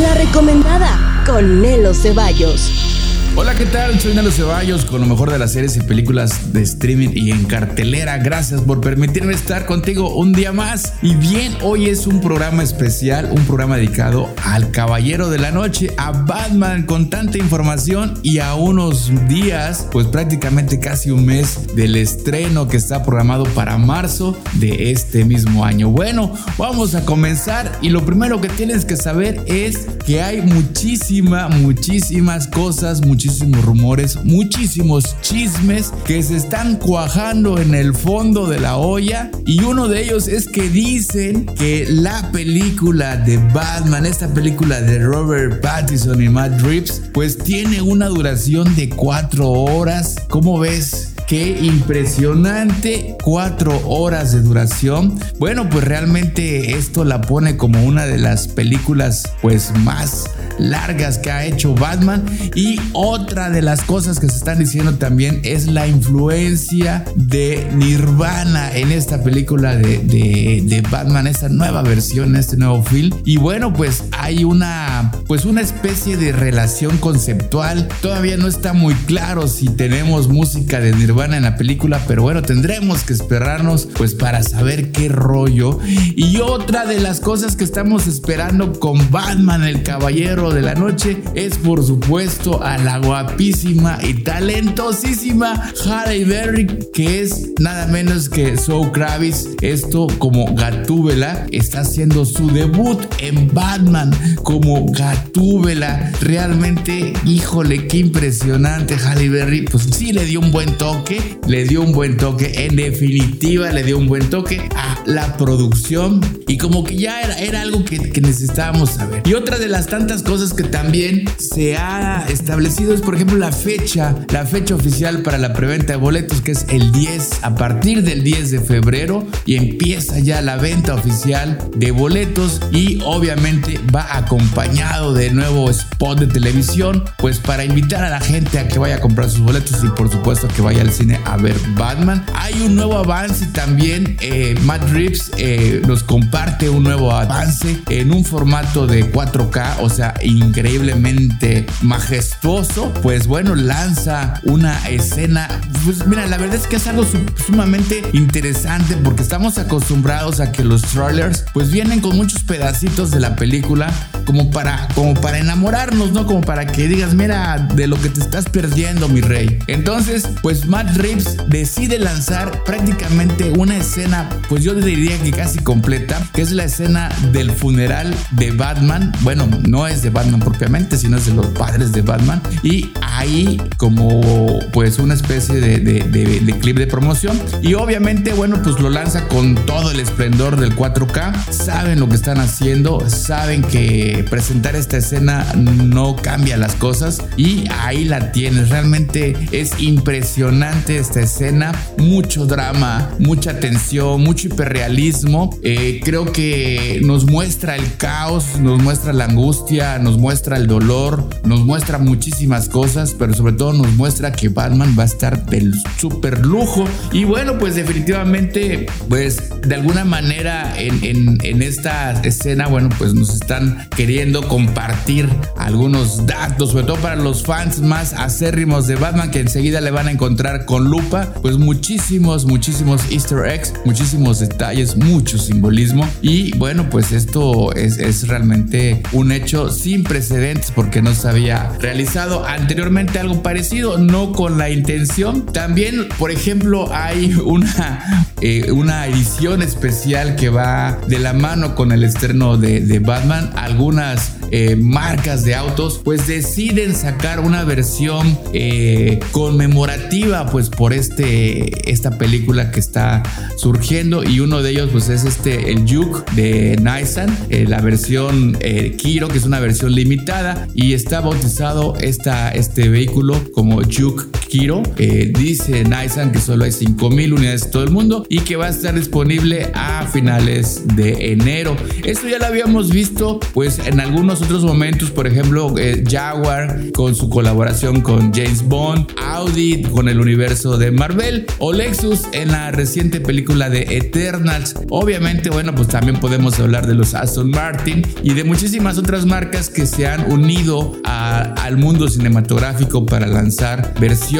La recomendada con Nelo Ceballos. Hola, ¿qué tal? Soy Nelo Ceballos con lo mejor de las series y películas de streaming y en cartelera. Gracias por permitirme estar contigo un día más. Y bien, hoy es un programa especial, un programa dedicado al Caballero de la Noche, a Batman, con tanta información y a unos días, pues prácticamente casi un mes del estreno que está programado para marzo de este mismo año. Bueno, vamos a comenzar y lo primero que tienes que saber es que hay muchísima, muchísimas cosas, muchísimas muchísimos rumores, muchísimos chismes que se están cuajando en el fondo de la olla y uno de ellos es que dicen que la película de Batman, esta película de Robert Pattinson y Matt Reeves, pues tiene una duración de cuatro horas. ¿Cómo ves? Qué impresionante, cuatro horas de duración. Bueno, pues realmente esto la pone como una de las películas pues más largas que ha hecho Batman. Y otra de las cosas que se están diciendo también es la influencia de Nirvana en esta película de, de, Batman, esta nueva versión, este nuevo film. Y bueno, pues hay una, pues una especie de relación conceptual. Todavía no está muy claro si tenemos música de Nirvana en la película, pero bueno, tendremos que esperarnos pues para saber qué rollo. Y otra de las cosas que estamos esperando con Batman, el Caballero de la Noche, es por supuesto a la guapísima y talentosísima Halle Berry, que es nada menos que Zoe Kravitz. Esto como Gatúbela está haciendo su debut en Batman como Gatúbela. Realmente, híjole, qué impresionante Halle Berry. Pues sí le dio un buen toque le dio un buen toque, en definitiva le dio un buen toque a la producción y como que ya era, era algo que, que necesitábamos saber. Y otra de las tantas cosas que también se ha establecido es por ejemplo la fecha, la fecha oficial para la preventa de boletos que es el 10, a partir del 10 de febrero y empieza ya la venta oficial de boletos y obviamente va acompañado de nuevo spot de televisión pues para invitar a la gente a que vaya a comprar sus boletos y por supuesto que vaya al cine a ver Batman. Hay un nuevo avance también. Eh, Matt Reeves eh, nos comparte un nuevo avance en un formato de 4K, o sea, increíblemente majestuoso. Pues bueno, lanza una escena. Pues mira, la verdad es que es algo sumamente interesante porque estamos acostumbrados a que los trailers pues vienen con muchos pedacitos de la película como para, como para enamorarnos, ¿no? Como para que digas, mira, de lo que te estás perdiendo, mi rey. Entonces, pues Matt Reeves decide lanzar prácticamente una escena, pues yo diría que casi completa, que es la escena del funeral de Batman. Bueno, no es de Batman propiamente, sino es de los padres de Batman. Y ahí como pues una especie de, de clip de promoción. Y obviamente, bueno, pues lo lanza con todo el esplendor del 4K. Saben lo que están haciendo, saben que presentar esta escena no cambia las cosas y ahí la tienes. Realmente es impresionante esta escena, mucho drama, mucha tensión, mucho hiperrealismo. Eh, creo que nos muestra el caos, nos muestra la angustia, nos muestra el dolor, nos muestra muchísimas cosas, pero sobre todo nos muestra que Batman va a estar del super lujo. Y bueno, pues definitivamente, pues de alguna manera en, en esta escena, bueno, pues nos están queriendo compartir algunos datos, sobre todo para los fans más acérrimos de Batman que enseguida le van a encontrar con lupa, pues muchísimos, muchísimos easter eggs, muchísimos detalles, mucho simbolismo y bueno, pues esto es, es realmente un hecho sin precedentes porque no se había realizado anteriormente algo parecido, no con la intención. También, por ejemplo, hay una, eh, una edición especial que va de la mano con el estreno de, de Batman, algunos eh, marcas de autos pues deciden sacar una versión eh, conmemorativa pues por este esta película que está surgiendo. Y uno de ellos pues es este el Juke de Nissan la versión Kiro que es una versión limitada. Y está bautizado esta, este vehículo como Juke giro. Eh, dice Nisan que solo hay 5000 unidades en todo el mundo y que va a estar disponible a finales de enero. Esto ya lo habíamos visto pues en algunos otros momentos, por ejemplo, eh, Jaguar con su colaboración con James Bond, Audi con el universo de Marvel o Lexus en la reciente película de Eternals. Obviamente, bueno, pues también podemos hablar de los Aston Martin y de muchísimas otras marcas que se han unido al mundo cinematográfico para lanzar versiones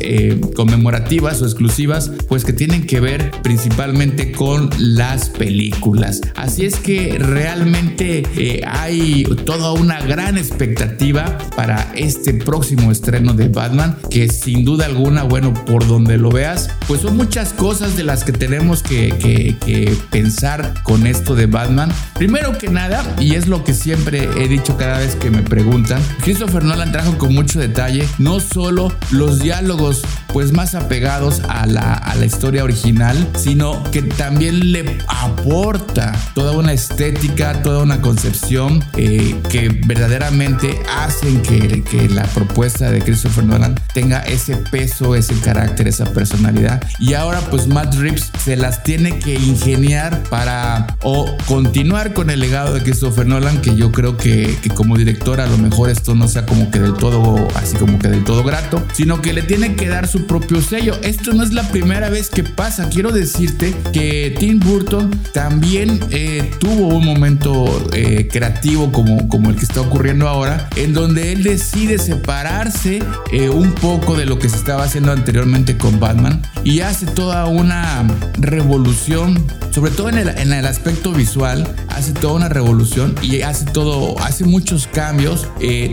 eh, conmemorativas o exclusivas, pues que tienen que ver principalmente con las películas. Así es que realmente eh, hay toda una gran expectativa para este próximo estreno de Batman, que sin duda alguna, bueno, por donde lo veas, pues son muchas cosas de las que tenemos que, que pensar con esto de Batman. Primero que nada, y es lo que siempre he dicho cada vez que me preguntan, Christopher Nolan trajo con mucho detalle no solo los diálogos pues más apegados a la, a la historia original, sino que también le aporta toda una estética, toda una concepción eh, que verdaderamente hacen que, que la propuesta de Christopher Nolan tenga ese peso, ese carácter, esa personalidad. Y ahora pues Matt Reeves se las tiene que ingeniar para o continuar con el legado de Christopher Nolan, que yo creo que, que como director a lo mejor esto no sea como que del todo, así como que del todo grato, sino que le tiene que dar su propio sello. Esto no es la primera vez que pasa. Quiero decirte que Tim Burton también eh, tuvo un momento eh, creativo como, como el que está ocurriendo ahora, en donde él decide separarse eh, un poco de lo que se estaba haciendo anteriormente con Batman y hace toda una revolución, sobre todo en el, en el aspecto visual, hace toda una revolución y hace todo, hace muchos cambios.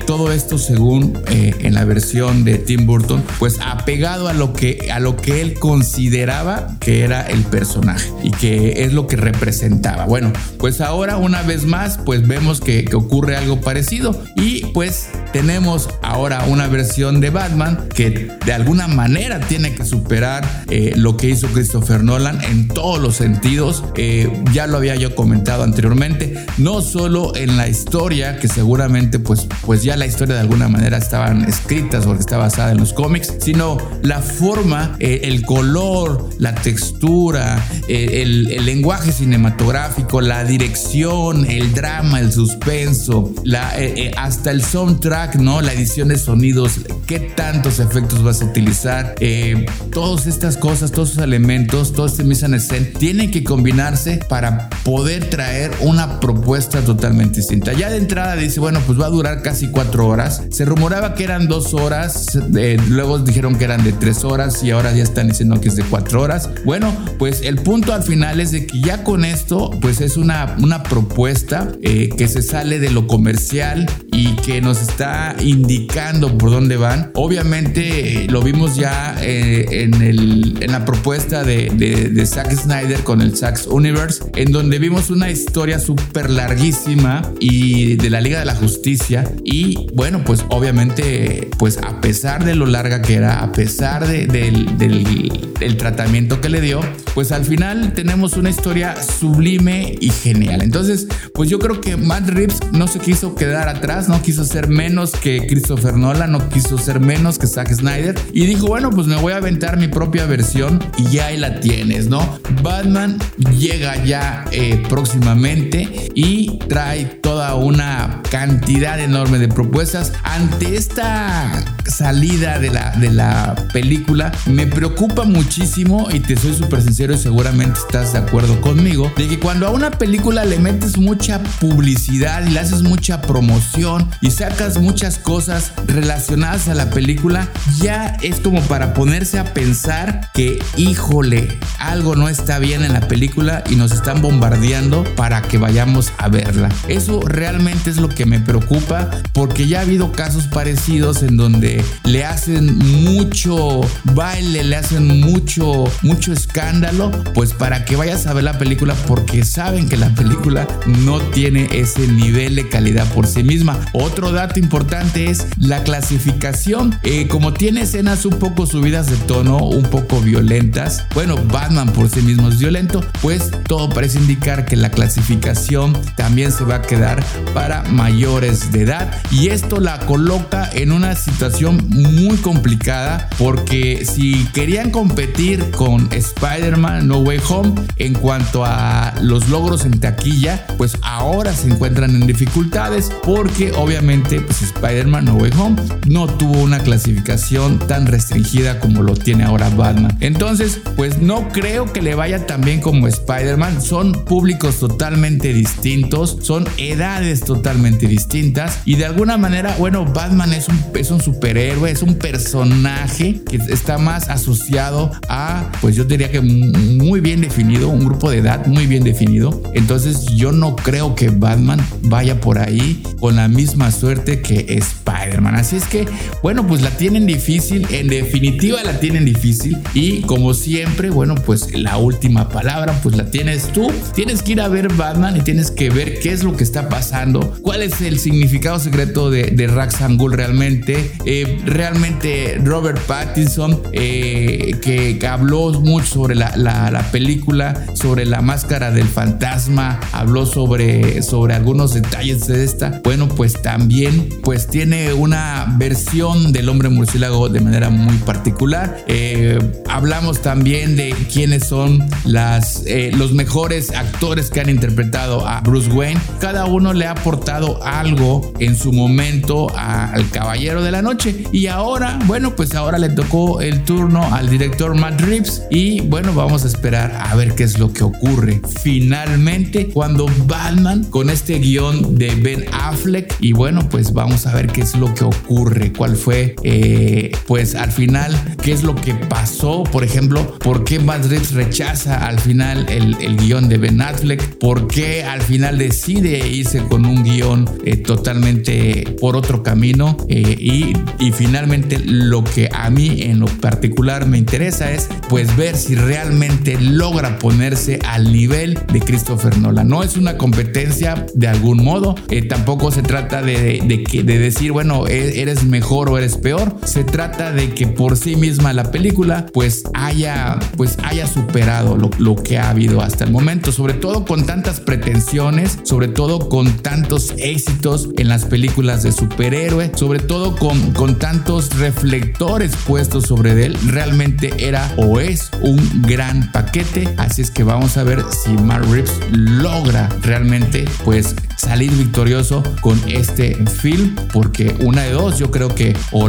todo esto según en la versión de Tim Burton, pues apegado a lo que, a lo que él consideraba que era el personaje y que es lo que representaba. Bueno, pues ahora una vez más, pues vemos que, ocurre algo parecido y pues tenemos ahora una versión de Batman que de alguna manera tiene que superar eh, lo que hizo Christopher Nolan en todos los sentidos. Eh, ya lo había yo comentado anteriormente, no solo en la historia, que seguramente pues, pues ya la historia de alguna manera estaban escritas porque está basada en los cómics, sino la forma, eh, el color, la textura, el, el, lenguaje cinematográfico, la dirección, el drama, el suspenso, la, hasta el soundtrack, ¿no? La edición de sonidos, qué tantos efectos vas a utilizar, eh, todas estas cosas, todos esos elementos, todo este mise en scène, tienen que combinarse para poder traer una propuesta totalmente distinta. Ya de entrada dice, bueno, pues va a durar casi cuatro horas. Se rumoraba que eran dos horas, eh, luego dijeron que eran de tres horas y ahora ya están diciendo que es de cuatro horas. Bueno, pues el punto al final es de que ya con esto, pues es una, una propuesta eh, que se sale de lo comercial y que nos está indicando por dónde van. Obviamente lo vimos ya eh, en, la propuesta de, de, Zack Snyder con el Zack Universe, en donde vimos una historia súper larguísima y de la Liga de la Justicia. Y bueno, pues obviamente, pues a pesar de lo larga que era, a pesar de, del, del tratamiento que le dio, pues al final tenemos una historia sublime y genial. Entonces, pues yo creo que Matt Reeves no se quiso quedar atrás, no quiso ser menos que Christopher Nolan, no quiso ser menos que Zack Snyder y dijo, bueno, pues me voy a aventar mi propia versión y ya ahí la tienes, ¿no? Batman llega ya eh, próximamente y trae toda una cantidad enorme de propuestas. Ante esta salida de la, de la película, me preocupa muchísimo y te soy súper sincero y seguramente estás de acuerdo conmigo, de que cuando a una película le metes mucha publicidad y le haces mucha promoción y sacas muchas cosas relacionadas a la película, ya es como para ponerse a pensar que, híjole, algo no está bien en la película y nos están bombardeando para que vayamos a verla. Eso realmente es lo que me preocupa porque ya ha habido casos parecidos en donde le hacen mucho baile, le hacen mucho, mucho escándalo, pues para que vayas a ver la película porque saben que la película no tiene ese nivel de calidad por sí misma. Otro dato importante es la clasificación. Eh, como tiene escenas un poco subidas de tono, un poco violentas, bueno, Batman por sí mismo es violento, pues todo parece indicar que la clasificación también se va a quedar para mayores de edad. Y esto la coloca en una situación muy complicada porque si querían competir con Spider-Man No Way Home en cuanto a los logros en taquilla, pues ahora se encuentran en dificultades porque obviamente pues Spider-Man No Way Home no tuvo una clasificación tan restringida como lo tiene ahora Batman. Entonces, pues no creo que le vaya tan bien como Spider-Man. Son públicos totalmente distintos, son edades totalmente distintas y de alguna manera, bueno, Batman es un, es un superhéroe, es un personaje que está más asociado a, pues yo diría que muy bien definido, un grupo de edad muy bien definido. Entonces yo no creo que Batman vaya por ahí con la misma suerte que Spider-Man. Así es que, bueno, pues la tienen difícil, en definitiva la tienen difícil y como siempre, bueno, pues la última palabra pues la tienes tú. Tienes que ir a ver Batman y tienes que ver qué es lo que está pasando, cuál es el significado secreto de, de Rax Angul realmente. Eh, realmente Robert Pattinson, eh, que, habló mucho sobre la, la, película, sobre la máscara del fantasma, habló sobre, sobre algunos detalles de esta. Bueno, pues también pues tiene una versión del hombre murciélago de manera muy particular. Eh, hablamos también de quiénes son las, eh, los mejores actores que han interpretado a Bruce Wayne. Cada uno le ha aportado algo en su momento al Caballero de la Noche. Y ahora, bueno, pues ahora le tocó el turno al director Matt Reeves. Y bueno, vamos a esperar a ver qué es lo que ocurre finalmente cuando Batman con este guion de Ben Affleck. Y bueno, pues vamos a ver qué es lo que ocurre, cuál fue, eh, pues al final, qué es lo que pasó. Por ejemplo, por qué Reeves rechaza al final el, el guion de Ben Affleck, por qué al final decide irse con un guion eh, totalmente por otro camino. Eh, y, y finalmente lo que a mí en lo particular me interesa es pues ver si realmente logra ponerse al nivel de Christopher Nolan. No es una competencia de algún modo, tampoco se trata de, de decir, bueno, e, eres mejor o eres peor, se trata de que por sí misma la película pues haya, pues haya superado lo, lo que ha habido hasta el momento, sobre todo con tantas pretensiones, sobre todo con tantos éxitos en las películas de superhéroe, sobre todo con, con tantos reflectores puestos sobre él, realmente era o es un gran paquete, así es que vamos a ver si Mark Reeves logra realmente pues salir victorioso con este film, porque una de dos yo creo que o,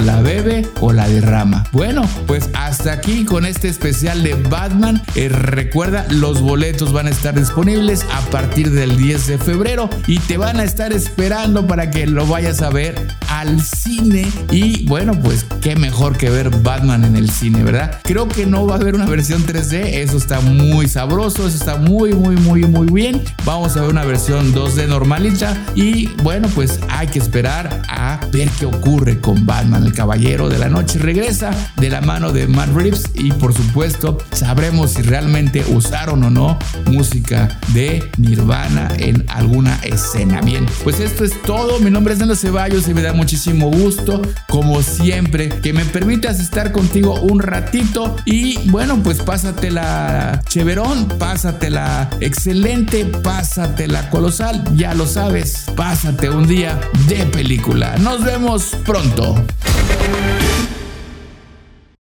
la bebe o la derrama. Bueno, pues hasta aquí con este especial de Batman. Eh, recuerda, los boletos van a estar disponibles a partir del 10 de febrero y te van a estar esperando para que lo vayas a ver al cine. Y bueno, pues qué mejor que ver Batman en el cine, ¿verdad? Creo que no va a haber una versión 3D, eso está muy sabroso, eso está muy, muy, muy, muy bien. Vamos a ver una versión 2D normalita y bueno, pues hay que esperar a ver qué ocurre con Batman, el Caballero de la Noche. Regresa de la mano de Matt Reeves y por supuesto sabremos si realmente usaron o no música de Nirvana en alguna escena. Bien, pues esto es todo. Mi nombre es Nando Ceballos y me da muchísimo gusto, como siempre, que me permitas estar contigo un ratito y bueno, pues pásatela cheverón, pásatela excelente, pásatela colosal, ya lo sabes, pásate un día de película. Nos vemos pronto.